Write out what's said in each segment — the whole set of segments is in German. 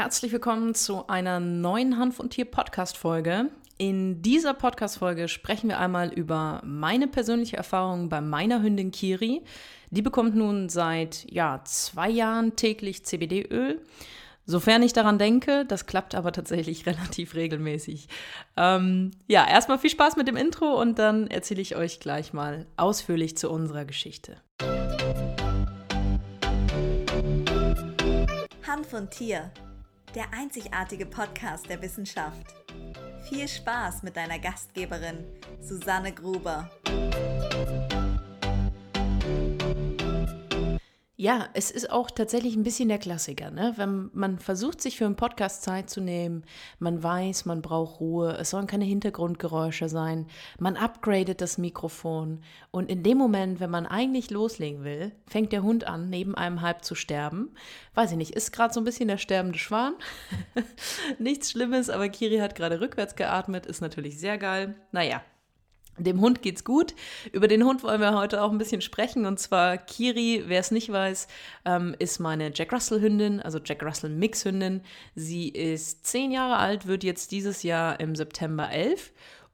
herzlich willkommen zu einer neuen Hanf und Tier Podcast Folge. In dieser Podcast Folge sprechen wir einmal über meine persönliche Erfahrung bei meiner Hündin Kiri. Die bekommt nun seit ja, zwei Jahren täglich CBD-Öl. Sofern ich daran denke, das klappt aber tatsächlich relativ regelmäßig. Ähm, ja, erstmal viel Spaß mit dem Intro und dann erzähle ich euch gleich mal ausführlich zu unserer Geschichte. Hanf und Tier der einzigartige Podcast der Wissenschaft. Viel Spaß mit deiner Gastgeberin Susanne Gruber. Ja, es ist auch tatsächlich ein bisschen der Klassiker, ne? Wenn man versucht, sich für einen Podcast Zeit zu nehmen, man weiß, man braucht Ruhe, es sollen keine Hintergrundgeräusche sein, man upgradet das Mikrofon und in dem Moment, wenn man eigentlich loslegen will, fängt der Hund an, neben einem halb zu sterben. Weiß ich nicht, ist gerade so ein bisschen der sterbende Schwan. Nichts Schlimmes, aber Kiri hat gerade rückwärts geatmet, ist natürlich sehr geil. Naja, dem Hund geht's gut. Über den Hund wollen wir heute auch ein bisschen sprechen. Und zwar Kiri, wer es nicht weiß, ähm, ist meine Jack Russell Hündin, also Jack Russell Mix Hündin. Sie ist zehn Jahre alt, wird jetzt dieses Jahr im September elf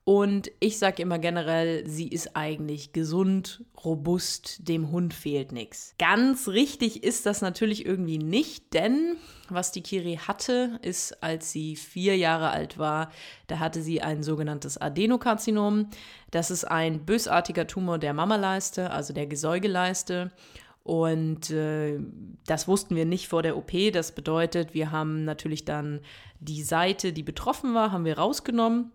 und ich sage immer generell, sie ist eigentlich gesund, robust, dem Hund fehlt nichts. Ganz richtig ist das natürlich irgendwie nicht, denn was die Kiri hatte, ist, als sie vier Jahre alt war, da hatte sie ein sogenanntes Adenokarzinom. Das ist ein bösartiger Tumor der Mammaleiste, also der Gesäugeleiste. Und äh, das wussten wir nicht vor der OP. Das bedeutet, wir haben natürlich dann die Seite, die betroffen war, haben wir rausgenommen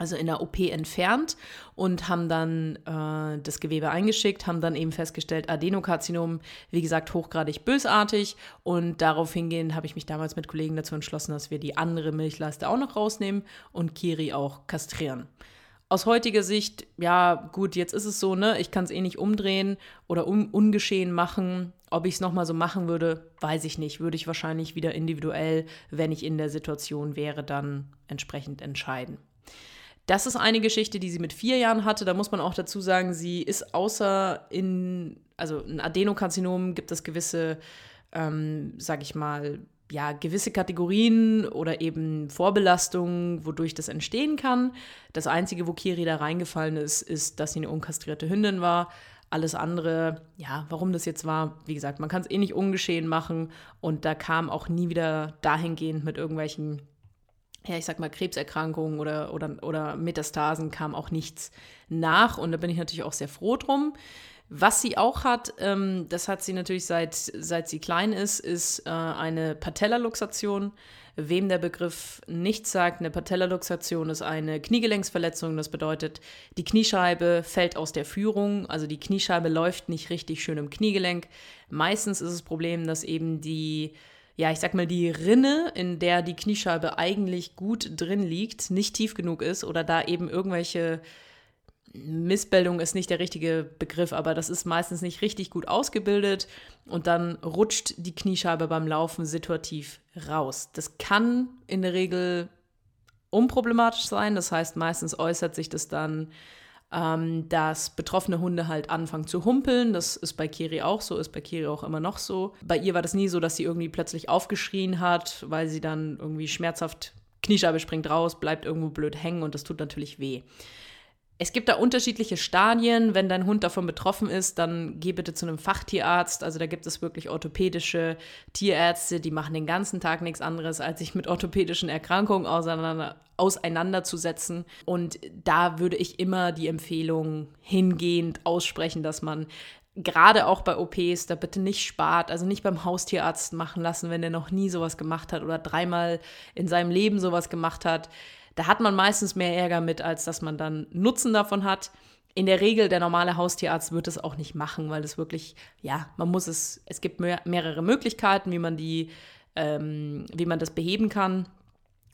also in der OP entfernt und haben dann äh, das Gewebe eingeschickt, haben dann eben festgestellt, Adenokarzinom, wie gesagt, hochgradig bösartig. Und darauf hingehend habe ich mich damals mit Kollegen dazu entschlossen, dass wir die andere Milchleiste auch noch rausnehmen und Kiri auch kastrieren. Aus heutiger Sicht, ja, gut, jetzt ist es so, ne? Ich kann es eh nicht umdrehen oder un ungeschehen machen. Ob ich es nochmal so machen würde, weiß ich nicht. Würde ich wahrscheinlich wieder individuell, wenn ich in der Situation wäre, dann entsprechend entscheiden. Das ist eine Geschichte, die sie mit vier Jahren hatte. Da muss man auch dazu sagen, sie ist außer in, also ein Adenokarzinom gibt es gewisse, ähm, sag ich mal, ja, gewisse Kategorien oder eben Vorbelastungen, wodurch das entstehen kann. Das Einzige, wo Kiri da reingefallen ist, ist, dass sie eine unkastrierte Hündin war. Alles andere, ja, warum das jetzt war, wie gesagt, man kann es eh nicht ungeschehen machen und da kam auch nie wieder dahingehend mit irgendwelchen ja, ich sag mal, Krebserkrankungen oder, oder, oder Metastasen kam auch nichts nach. Und da bin ich natürlich auch sehr froh drum. Was sie auch hat, ähm, das hat sie natürlich seit, seit sie klein ist, ist äh, eine Patellaluxation. Wem der Begriff nichts sagt, eine Patellaluxation ist eine Kniegelenksverletzung. Das bedeutet, die Kniescheibe fällt aus der Führung, also die Kniescheibe läuft nicht richtig schön im Kniegelenk. Meistens ist das Problem, dass eben die ja, ich sag mal, die Rinne, in der die Kniescheibe eigentlich gut drin liegt, nicht tief genug ist oder da eben irgendwelche Missbildung ist nicht der richtige Begriff, aber das ist meistens nicht richtig gut ausgebildet und dann rutscht die Kniescheibe beim Laufen situativ raus. Das kann in der Regel unproblematisch sein, das heißt, meistens äußert sich das dann ähm, dass betroffene Hunde halt anfangen zu humpeln. Das ist bei Kiri auch so, ist bei Kiri auch immer noch so. Bei ihr war das nie so, dass sie irgendwie plötzlich aufgeschrien hat, weil sie dann irgendwie schmerzhaft Kniescheibe springt raus, bleibt irgendwo blöd hängen und das tut natürlich weh. Es gibt da unterschiedliche Stadien. Wenn dein Hund davon betroffen ist, dann geh bitte zu einem Fachtierarzt. Also da gibt es wirklich orthopädische Tierärzte, die machen den ganzen Tag nichts anderes, als sich mit orthopädischen Erkrankungen auseinander, auseinanderzusetzen. Und da würde ich immer die Empfehlung hingehend aussprechen, dass man gerade auch bei OPs da bitte nicht spart, also nicht beim Haustierarzt machen lassen, wenn er noch nie sowas gemacht hat oder dreimal in seinem Leben sowas gemacht hat. Da hat man meistens mehr Ärger mit, als dass man dann Nutzen davon hat. In der Regel, der normale Haustierarzt wird es auch nicht machen, weil es wirklich, ja, man muss es, es gibt mehr, mehrere Möglichkeiten, wie man die, ähm, wie man das beheben kann.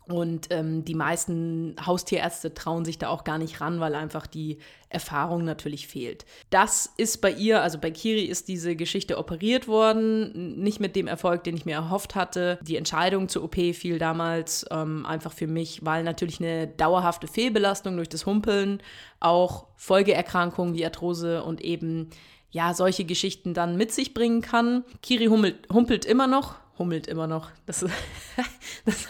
Und ähm, die meisten Haustierärzte trauen sich da auch gar nicht ran, weil einfach die Erfahrung natürlich fehlt. Das ist bei ihr, also bei Kiri ist diese Geschichte operiert worden, nicht mit dem Erfolg, den ich mir erhofft hatte. Die Entscheidung zur OP fiel damals ähm, einfach für mich, weil natürlich eine dauerhafte Fehlbelastung durch das Humpeln, auch Folgeerkrankungen wie Arthrose und eben ja, solche Geschichten dann mit sich bringen kann. Kiri humpelt, humpelt immer noch hummelt immer noch. Das, das,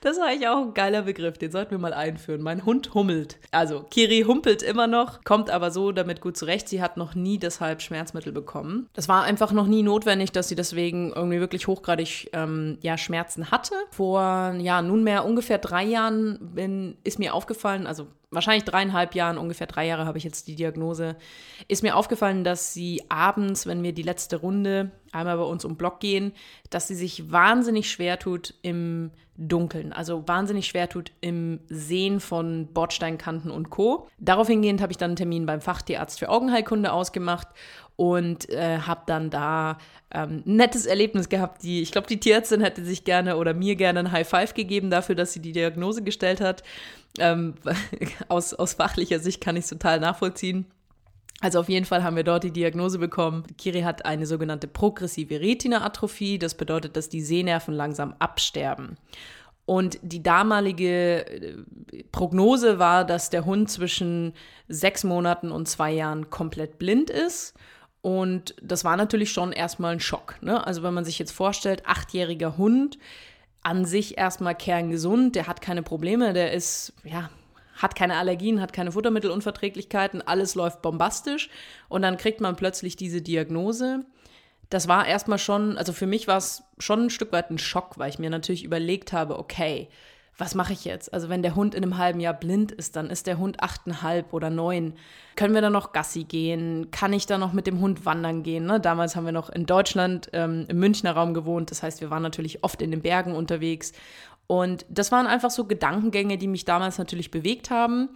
das war eigentlich auch ein geiler Begriff, den sollten wir mal einführen. Mein Hund hummelt. Also Kiri humpelt immer noch, kommt aber so damit gut zurecht. Sie hat noch nie deshalb Schmerzmittel bekommen. Das war einfach noch nie notwendig, dass sie deswegen irgendwie wirklich hochgradig ähm, ja, Schmerzen hatte. Vor ja, nunmehr ungefähr drei Jahren bin, ist mir aufgefallen, also wahrscheinlich dreieinhalb Jahren, ungefähr drei Jahre habe ich jetzt die Diagnose, ist mir aufgefallen, dass sie abends, wenn wir die letzte Runde einmal bei uns um Block gehen, dass sie sich wahnsinnig schwer tut im Dunkeln, also wahnsinnig schwer tut im Sehen von Bordsteinkanten und Co. Darauf hingehend habe ich dann einen Termin beim Fachtierarzt für Augenheilkunde ausgemacht und äh, habe dann da ähm, ein nettes Erlebnis gehabt. Die, ich glaube, die Tierärztin hätte sich gerne oder mir gerne ein High Five gegeben dafür, dass sie die Diagnose gestellt hat. Ähm, aus, aus fachlicher Sicht kann ich es total nachvollziehen. Also auf jeden Fall haben wir dort die Diagnose bekommen. Kiri hat eine sogenannte progressive Retina-Atrophie. Das bedeutet, dass die Sehnerven langsam absterben. Und die damalige äh, Prognose war, dass der Hund zwischen sechs Monaten und zwei Jahren komplett blind ist. Und das war natürlich schon erstmal ein Schock. Ne? Also wenn man sich jetzt vorstellt, achtjähriger Hund, an sich erstmal kerngesund, der hat keine Probleme, der ist, ja, hat keine Allergien, hat keine Futtermittelunverträglichkeiten, alles läuft bombastisch und dann kriegt man plötzlich diese Diagnose. Das war erstmal schon, also für mich war es schon ein Stück weit ein Schock, weil ich mir natürlich überlegt habe, okay, was mache ich jetzt? Also wenn der Hund in einem halben Jahr blind ist, dann ist der Hund achteinhalb oder neun. Können wir da noch Gassi gehen? Kann ich da noch mit dem Hund wandern gehen? Ne? Damals haben wir noch in Deutschland ähm, im Münchner Raum gewohnt. Das heißt, wir waren natürlich oft in den Bergen unterwegs. Und das waren einfach so Gedankengänge, die mich damals natürlich bewegt haben.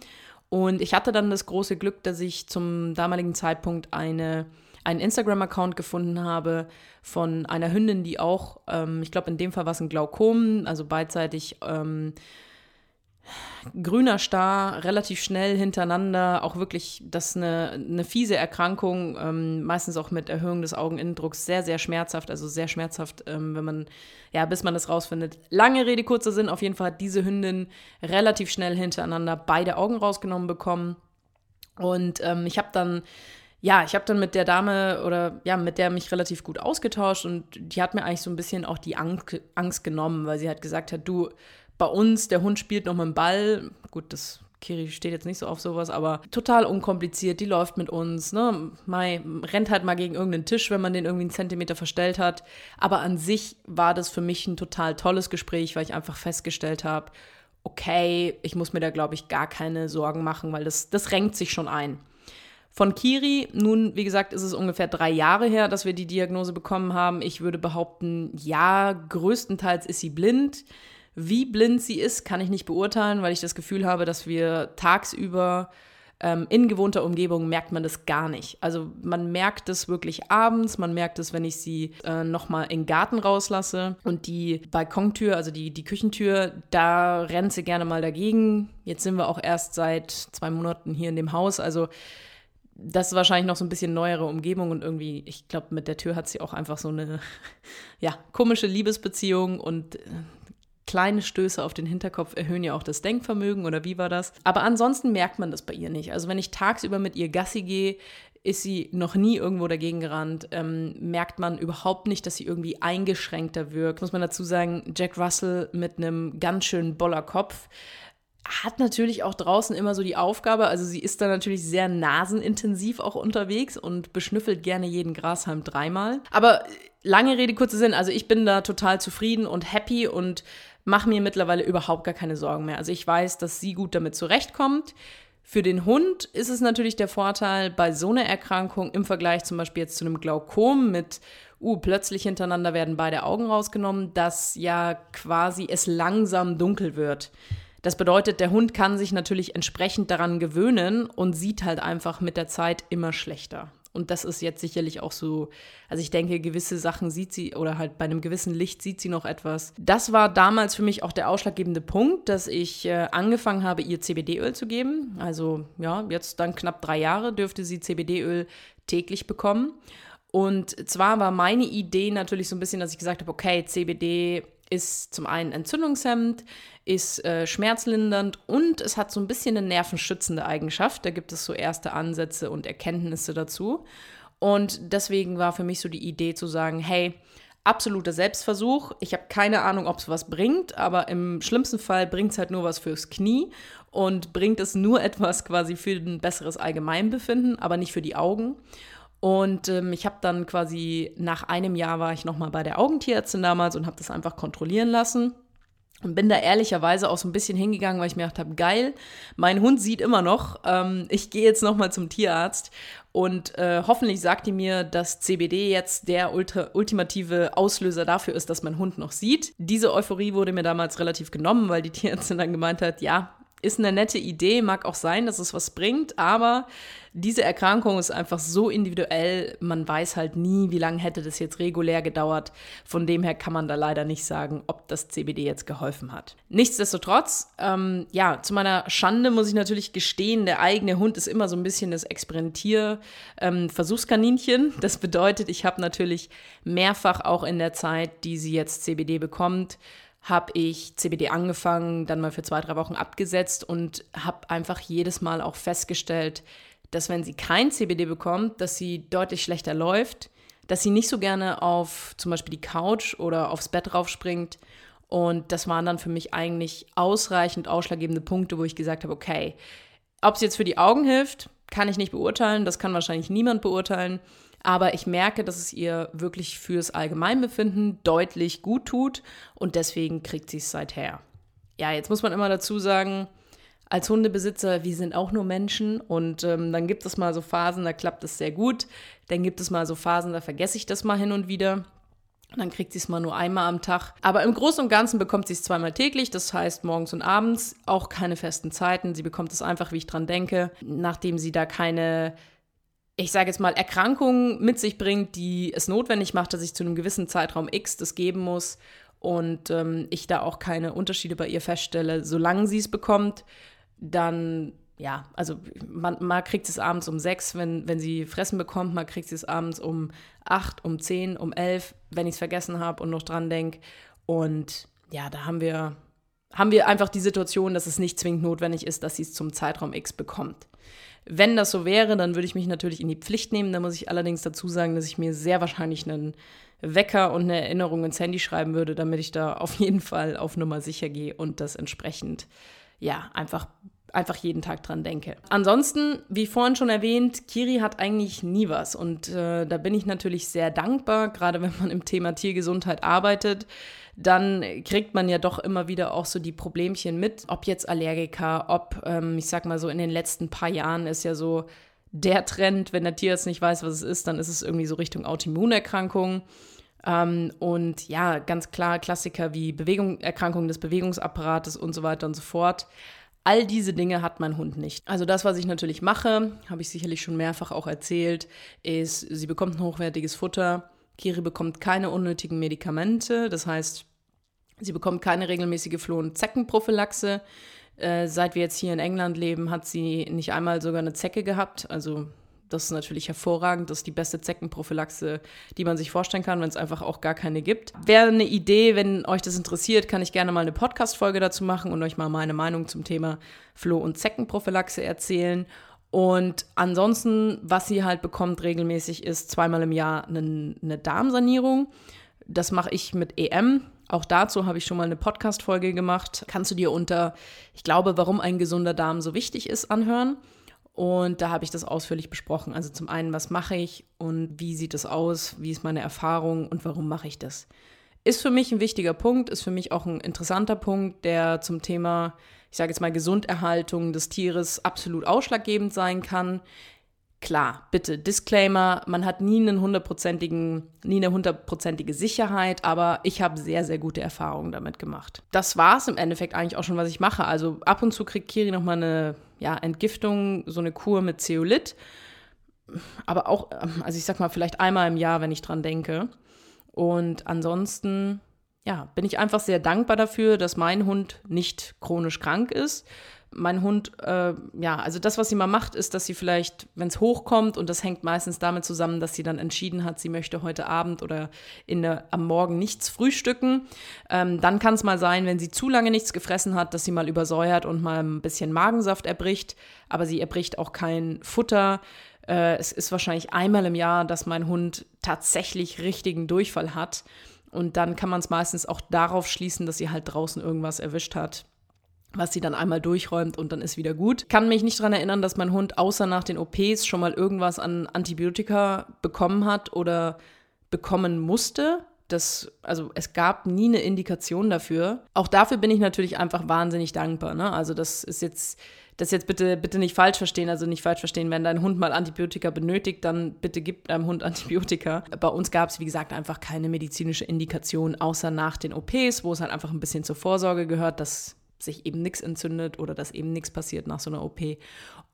Und ich hatte dann das große Glück, dass ich zum damaligen Zeitpunkt eine, einen Instagram-Account gefunden habe von einer Hündin, die auch, ähm, ich glaube in dem Fall war es ein Glaukom, also beidseitig ähm, grüner Star, relativ schnell hintereinander, auch wirklich, das ist eine, eine fiese Erkrankung, ähm, meistens auch mit Erhöhung des Augeninnendrucks, sehr, sehr schmerzhaft, also sehr schmerzhaft, ähm, wenn man, ja, bis man das rausfindet. Lange Rede, kurzer Sinn, auf jeden Fall hat diese Hündin relativ schnell hintereinander beide Augen rausgenommen bekommen. Und ähm, ich habe dann ja, ich habe dann mit der Dame oder ja, mit der mich relativ gut ausgetauscht und die hat mir eigentlich so ein bisschen auch die Angst, Angst genommen, weil sie halt gesagt hat, du, bei uns, der Hund spielt noch mit dem Ball. Gut, das Kiri steht jetzt nicht so auf sowas, aber total unkompliziert. Die läuft mit uns, ne? Mai rennt halt mal gegen irgendeinen Tisch, wenn man den irgendwie einen Zentimeter verstellt hat. Aber an sich war das für mich ein total tolles Gespräch, weil ich einfach festgestellt habe, okay, ich muss mir da, glaube ich, gar keine Sorgen machen, weil das, das renkt sich schon ein. Von Kiri, nun, wie gesagt, ist es ungefähr drei Jahre her, dass wir die Diagnose bekommen haben. Ich würde behaupten, ja, größtenteils ist sie blind. Wie blind sie ist, kann ich nicht beurteilen, weil ich das Gefühl habe, dass wir tagsüber ähm, in gewohnter Umgebung merkt man das gar nicht. Also man merkt es wirklich abends, man merkt es, wenn ich sie äh, nochmal in den Garten rauslasse und die Balkontür, also die, die Küchentür, da rennt sie gerne mal dagegen. Jetzt sind wir auch erst seit zwei Monaten hier in dem Haus, also das ist wahrscheinlich noch so ein bisschen neuere Umgebung und irgendwie, ich glaube, mit der Tür hat sie auch einfach so eine, ja, komische Liebesbeziehung und äh, kleine Stöße auf den Hinterkopf erhöhen ja auch das Denkvermögen oder wie war das? Aber ansonsten merkt man das bei ihr nicht. Also wenn ich tagsüber mit ihr Gassi gehe, ist sie noch nie irgendwo dagegen gerannt, ähm, merkt man überhaupt nicht, dass sie irgendwie eingeschränkter wirkt. Muss man dazu sagen, Jack Russell mit einem ganz schönen Boller Kopf hat natürlich auch draußen immer so die Aufgabe, also sie ist da natürlich sehr nasenintensiv auch unterwegs und beschnüffelt gerne jeden Grashalm dreimal. Aber lange Rede, kurzer Sinn, also ich bin da total zufrieden und happy und mache mir mittlerweile überhaupt gar keine Sorgen mehr. Also ich weiß, dass sie gut damit zurechtkommt. Für den Hund ist es natürlich der Vorteil bei so einer Erkrankung im Vergleich zum Beispiel jetzt zu einem Glaukom mit, uh, plötzlich hintereinander werden beide Augen rausgenommen, dass ja quasi es langsam dunkel wird. Das bedeutet, der Hund kann sich natürlich entsprechend daran gewöhnen und sieht halt einfach mit der Zeit immer schlechter. Und das ist jetzt sicherlich auch so, also ich denke, gewisse Sachen sieht sie oder halt bei einem gewissen Licht sieht sie noch etwas. Das war damals für mich auch der ausschlaggebende Punkt, dass ich äh, angefangen habe, ihr CBD-Öl zu geben. Also ja, jetzt dann knapp drei Jahre dürfte sie CBD-Öl täglich bekommen. Und zwar war meine Idee natürlich so ein bisschen, dass ich gesagt habe, okay, CBD ist zum einen entzündungshemmend, ist äh, schmerzlindernd und es hat so ein bisschen eine nervenschützende Eigenschaft. Da gibt es so erste Ansätze und Erkenntnisse dazu. Und deswegen war für mich so die Idee zu sagen, hey, absoluter Selbstversuch. Ich habe keine Ahnung, ob es was bringt, aber im schlimmsten Fall bringt es halt nur was fürs Knie und bringt es nur etwas quasi für ein besseres Allgemeinbefinden, aber nicht für die Augen. Und ähm, ich habe dann quasi nach einem Jahr war ich nochmal bei der Augentierärztin damals und habe das einfach kontrollieren lassen. Und bin da ehrlicherweise auch so ein bisschen hingegangen, weil ich mir gedacht habe, geil, mein Hund sieht immer noch. Ähm, ich gehe jetzt nochmal zum Tierarzt und äh, hoffentlich sagt die mir, dass CBD jetzt der ultra, ultimative Auslöser dafür ist, dass mein Hund noch sieht. Diese Euphorie wurde mir damals relativ genommen, weil die Tierärztin dann gemeint hat, ja, ist eine nette Idee, mag auch sein, dass es was bringt, aber diese Erkrankung ist einfach so individuell, man weiß halt nie, wie lange hätte das jetzt regulär gedauert. Von dem her kann man da leider nicht sagen, ob das CBD jetzt geholfen hat. Nichtsdestotrotz, ähm, ja, zu meiner Schande muss ich natürlich gestehen, der eigene Hund ist immer so ein bisschen das Experimentier-Versuchskaninchen. Ähm, das bedeutet, ich habe natürlich mehrfach auch in der Zeit, die sie jetzt CBD bekommt, habe ich CBD angefangen, dann mal für zwei, drei Wochen abgesetzt und habe einfach jedes Mal auch festgestellt, dass wenn sie kein CBD bekommt, dass sie deutlich schlechter läuft, dass sie nicht so gerne auf zum Beispiel die Couch oder aufs Bett raufspringt. Und das waren dann für mich eigentlich ausreichend ausschlaggebende Punkte, wo ich gesagt habe, okay, ob es jetzt für die Augen hilft, kann ich nicht beurteilen, das kann wahrscheinlich niemand beurteilen. Aber ich merke, dass es ihr wirklich fürs Allgemeinbefinden deutlich gut tut und deswegen kriegt sie es seither. Ja, jetzt muss man immer dazu sagen, als Hundebesitzer, wir sind auch nur Menschen und ähm, dann gibt es mal so Phasen, da klappt es sehr gut. Dann gibt es mal so Phasen, da vergesse ich das mal hin und wieder. Und dann kriegt sie es mal nur einmal am Tag. Aber im Großen und Ganzen bekommt sie es zweimal täglich, das heißt morgens und abends, auch keine festen Zeiten. Sie bekommt es einfach, wie ich dran denke, nachdem sie da keine ich sage jetzt mal, Erkrankung mit sich bringt, die es notwendig macht, dass ich zu einem gewissen Zeitraum X das geben muss und ähm, ich da auch keine Unterschiede bei ihr feststelle, solange sie es bekommt, dann ja, also man, mal kriegt es abends um sechs, wenn, wenn sie Fressen bekommt, mal kriegt es abends um acht, um zehn, um elf, wenn ich es vergessen habe und noch dran denke. Und ja, da haben wir, haben wir einfach die Situation, dass es nicht zwingend notwendig ist, dass sie es zum Zeitraum X bekommt. Wenn das so wäre, dann würde ich mich natürlich in die Pflicht nehmen. Da muss ich allerdings dazu sagen, dass ich mir sehr wahrscheinlich einen Wecker und eine Erinnerung ins Handy schreiben würde, damit ich da auf jeden Fall auf Nummer sicher gehe und das entsprechend, ja, einfach einfach jeden Tag dran denke. Ansonsten, wie vorhin schon erwähnt, Kiri hat eigentlich nie was und äh, da bin ich natürlich sehr dankbar, gerade wenn man im Thema Tiergesundheit arbeitet dann kriegt man ja doch immer wieder auch so die Problemchen mit, ob jetzt Allergiker, ob, ähm, ich sag mal so, in den letzten paar Jahren ist ja so der Trend, wenn der Tierarzt nicht weiß, was es ist, dann ist es irgendwie so Richtung Autoimmunerkrankung. Ähm, und ja, ganz klar Klassiker wie Bewegung, Erkrankungen des Bewegungsapparates und so weiter und so fort. All diese Dinge hat mein Hund nicht. Also das, was ich natürlich mache, habe ich sicherlich schon mehrfach auch erzählt, ist, sie bekommt ein hochwertiges Futter. Kiri bekommt keine unnötigen Medikamente, das heißt, sie bekommt keine regelmäßige Floh- und Zeckenprophylaxe. Äh, seit wir jetzt hier in England leben, hat sie nicht einmal sogar eine Zecke gehabt. Also das ist natürlich hervorragend. Das ist die beste Zeckenprophylaxe, die man sich vorstellen kann, wenn es einfach auch gar keine gibt. Wäre eine Idee, wenn euch das interessiert, kann ich gerne mal eine Podcast-Folge dazu machen und euch mal meine Meinung zum Thema Floh- und Zeckenprophylaxe erzählen. Und ansonsten, was sie halt bekommt regelmäßig, ist zweimal im Jahr eine, eine Darmsanierung. Das mache ich mit EM. Auch dazu habe ich schon mal eine Podcast-Folge gemacht. Kannst du dir unter, ich glaube, warum ein gesunder Darm so wichtig ist, anhören. Und da habe ich das ausführlich besprochen. Also zum einen, was mache ich und wie sieht es aus, wie ist meine Erfahrung und warum mache ich das. Ist für mich ein wichtiger Punkt, ist für mich auch ein interessanter Punkt, der zum Thema, ich sage jetzt mal, Gesunderhaltung des Tieres absolut ausschlaggebend sein kann. Klar, bitte, Disclaimer, man hat nie einen hundertprozentigen, nie eine hundertprozentige Sicherheit, aber ich habe sehr, sehr gute Erfahrungen damit gemacht. Das war es im Endeffekt eigentlich auch schon, was ich mache. Also ab und zu kriegt Kiri nochmal eine ja, Entgiftung, so eine Kur mit Zeolit. Aber auch, also ich sag mal, vielleicht einmal im Jahr, wenn ich dran denke. Und ansonsten, ja, bin ich einfach sehr dankbar dafür, dass mein Hund nicht chronisch krank ist. Mein Hund, äh, ja, also das, was sie mal macht, ist, dass sie vielleicht, wenn es hochkommt, und das hängt meistens damit zusammen, dass sie dann entschieden hat, sie möchte heute Abend oder in der, am Morgen nichts frühstücken. Ähm, dann kann es mal sein, wenn sie zu lange nichts gefressen hat, dass sie mal übersäuert und mal ein bisschen Magensaft erbricht. Aber sie erbricht auch kein Futter. Äh, es ist wahrscheinlich einmal im Jahr, dass mein Hund tatsächlich richtigen Durchfall hat. Und dann kann man es meistens auch darauf schließen, dass sie halt draußen irgendwas erwischt hat was sie dann einmal durchräumt und dann ist wieder gut. Kann mich nicht daran erinnern, dass mein Hund außer nach den OPs schon mal irgendwas an Antibiotika bekommen hat oder bekommen musste. Das, also es gab nie eine Indikation dafür. Auch dafür bin ich natürlich einfach wahnsinnig dankbar. Ne? Also das ist jetzt das jetzt bitte, bitte nicht falsch verstehen, also nicht falsch verstehen, wenn dein Hund mal Antibiotika benötigt, dann bitte gib deinem Hund Antibiotika. Bei uns gab es, wie gesagt, einfach keine medizinische Indikation, außer nach den OPs, wo es halt einfach ein bisschen zur Vorsorge gehört, dass sich eben nichts entzündet oder dass eben nichts passiert nach so einer OP.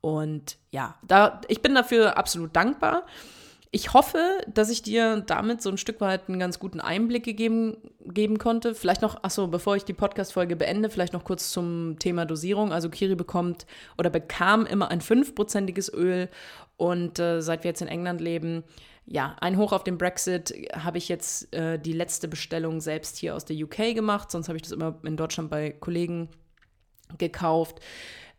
Und ja, da, ich bin dafür absolut dankbar. Ich hoffe, dass ich dir damit so ein Stück weit einen ganz guten Einblick gegeben, geben konnte. Vielleicht noch, achso, bevor ich die Podcast-Folge beende, vielleicht noch kurz zum Thema Dosierung. Also Kiri bekommt oder bekam immer ein fünfprozentiges Öl und äh, seit wir jetzt in England leben, ja, ein Hoch auf den Brexit habe ich jetzt äh, die letzte Bestellung selbst hier aus der UK gemacht, sonst habe ich das immer in Deutschland bei Kollegen gekauft.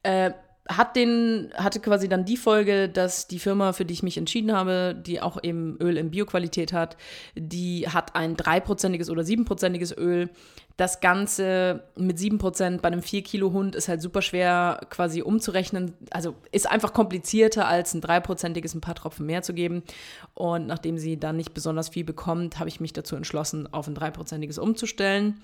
Äh, hat den, hatte quasi dann die Folge, dass die Firma, für die ich mich entschieden habe, die auch eben Öl in Bioqualität hat, die hat ein dreiprozentiges oder siebenprozentiges Öl. Das Ganze mit sieben Prozent bei einem 4-Kilo-Hund ist halt super schwer quasi umzurechnen. Also ist einfach komplizierter, als ein dreiprozentiges ein paar Tropfen mehr zu geben. Und nachdem sie dann nicht besonders viel bekommt, habe ich mich dazu entschlossen, auf ein dreiprozentiges umzustellen.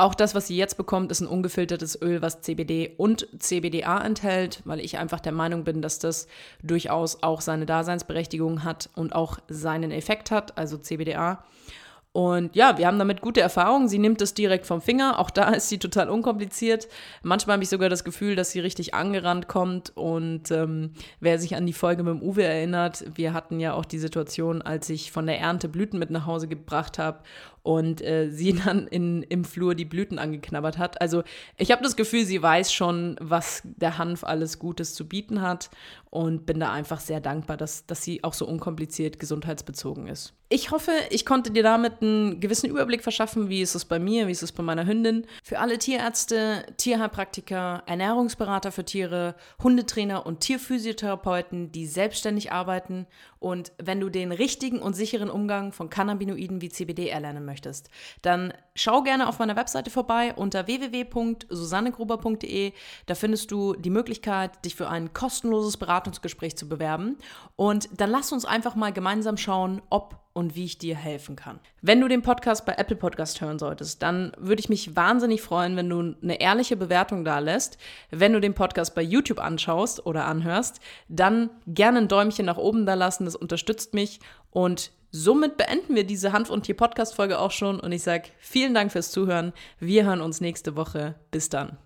Auch das, was sie jetzt bekommt, ist ein ungefiltertes Öl, was CBD und CBDA enthält, weil ich einfach der Meinung bin, dass das durchaus auch seine Daseinsberechtigung hat und auch seinen Effekt hat, also CBDA. Und ja, wir haben damit gute Erfahrungen. Sie nimmt es direkt vom Finger. Auch da ist sie total unkompliziert. Manchmal habe ich sogar das Gefühl, dass sie richtig angerannt kommt. Und ähm, wer sich an die Folge mit dem Uwe erinnert, wir hatten ja auch die Situation, als ich von der Ernte Blüten mit nach Hause gebracht habe und äh, sie dann in, im Flur die Blüten angeknabbert hat. Also ich habe das Gefühl, sie weiß schon, was der Hanf alles Gutes zu bieten hat und bin da einfach sehr dankbar, dass, dass sie auch so unkompliziert gesundheitsbezogen ist. Ich hoffe, ich konnte dir damit einen gewissen Überblick verschaffen, wie ist es bei mir, wie ist es bei meiner Hündin. Für alle Tierärzte, Tierheilpraktiker, Ernährungsberater für Tiere, Hundetrainer und Tierphysiotherapeuten, die selbstständig arbeiten und wenn du den richtigen und sicheren Umgang von Cannabinoiden wie CBD erlernen möchtest, dann schau gerne auf meiner Webseite vorbei unter www.susannegruber.de. Da findest du die Möglichkeit, dich für ein kostenloses Beratungsgespräch zu bewerben. Und dann lass uns einfach mal gemeinsam schauen, ob und wie ich dir helfen kann. Wenn du den Podcast bei Apple Podcast hören solltest, dann würde ich mich wahnsinnig freuen, wenn du eine ehrliche Bewertung da lässt. Wenn du den Podcast bei YouTube anschaust oder anhörst, dann gerne ein Däumchen nach oben da lassen, das unterstützt mich und somit beenden wir diese Hanf und Tier Podcast Folge auch schon und ich sage vielen Dank fürs Zuhören. Wir hören uns nächste Woche. Bis dann.